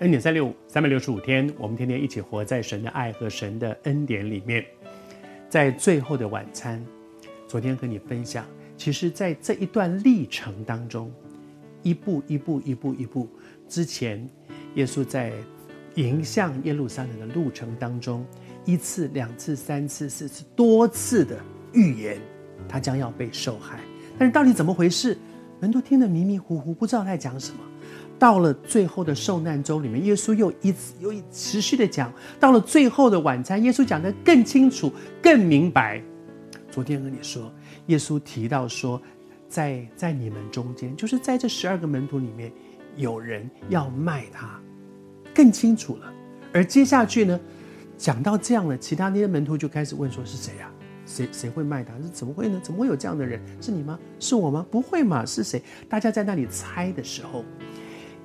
恩典三六五，三百六十五天，我们天天一起活在神的爱和神的恩典里面。在最后的晚餐，昨天和你分享，其实在这一段历程当中，一步一步一步一步，之前耶稣在迎向耶路撒冷的路程当中，一次、两次、三次、四次，多次的预言，他将要被受害。但是到底怎么回事？门徒听得迷迷糊糊，不知道他在讲什么。到了最后的受难周里面，耶稣又一次又一持续的讲。到了最后的晚餐，耶稣讲得更清楚、更明白。昨天和你说，耶稣提到说，在在你们中间，就是在这十二个门徒里面，有人要卖他，更清楚了。而接下去呢，讲到这样了，其他那些门徒就开始问说：“是谁呀？谁谁会卖他？是怎么会呢？怎么会有这样的人？是你吗？是我吗？不会嘛？是谁？”大家在那里猜的时候。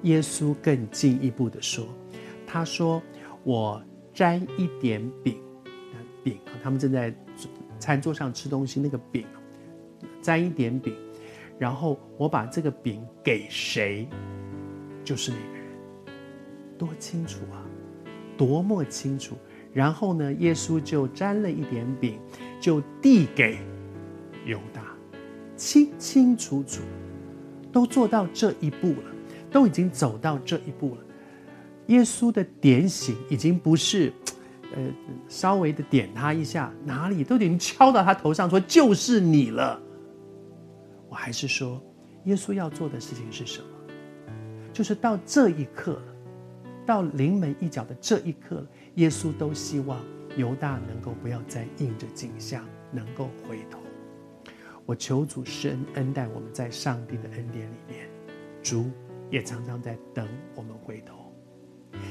耶稣更进一步的说：“他说，我沾一点饼，饼，他们正在餐桌上吃东西，那个饼，沾一点饼，然后我把这个饼给谁，就是那个人，多清楚啊，多么清楚！然后呢，耶稣就沾了一点饼，就递给犹大，清清楚楚，都做到这一步了。”都已经走到这一步了，耶稣的点醒已经不是，呃，稍微的点他一下，哪里都已经敲到他头上，说就是你了。我还是说，耶稣要做的事情是什么？就是到这一刻了，到临门一脚的这一刻了，耶稣都希望犹大能够不要再应着景象，能够回头。我求主施恩恩待我们在上帝的恩典里面，主。也常常在等我们回头。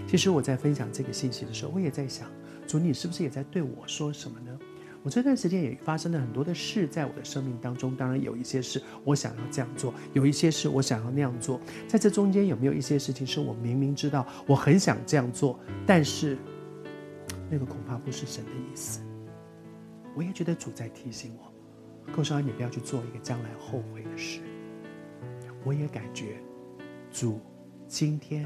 其实我在分享这个信息的时候，我也在想，主，你是不是也在对我说什么呢？我这段时间也发生了很多的事，在我的生命当中，当然有一些事我想要这样做，有一些事我想要那样做。在这中间有没有一些事情是我明明知道我很想这样做，但是那个恐怕不是神的意思。我也觉得主在提醒我，寇少安，你不要去做一个将来后悔的事。我也感觉。主今天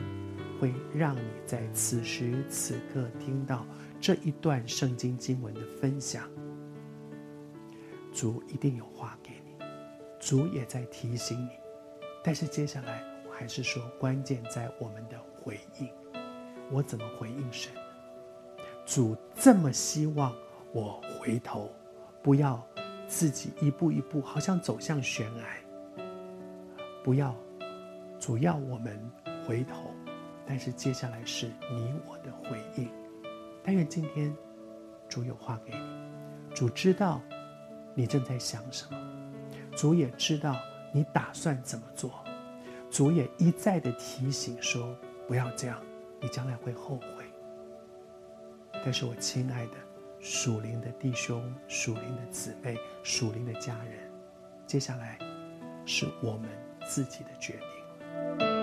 会让你在此时此刻听到这一段圣经经文的分享。主一定有话给你，主也在提醒你。但是接下来我还是说，关键在我们的回应。我怎么回应神？主这么希望我回头，不要自己一步一步好像走向悬崖，不要。主要我们回头，但是接下来是你我的回应。但愿今天主有话给你，主知道你正在想什么，主也知道你打算怎么做，主也一再的提醒说不要这样，你将来会后悔。但是我亲爱的属灵的弟兄、属灵的姊妹、属灵的家人，接下来是我们自己的决定。thank you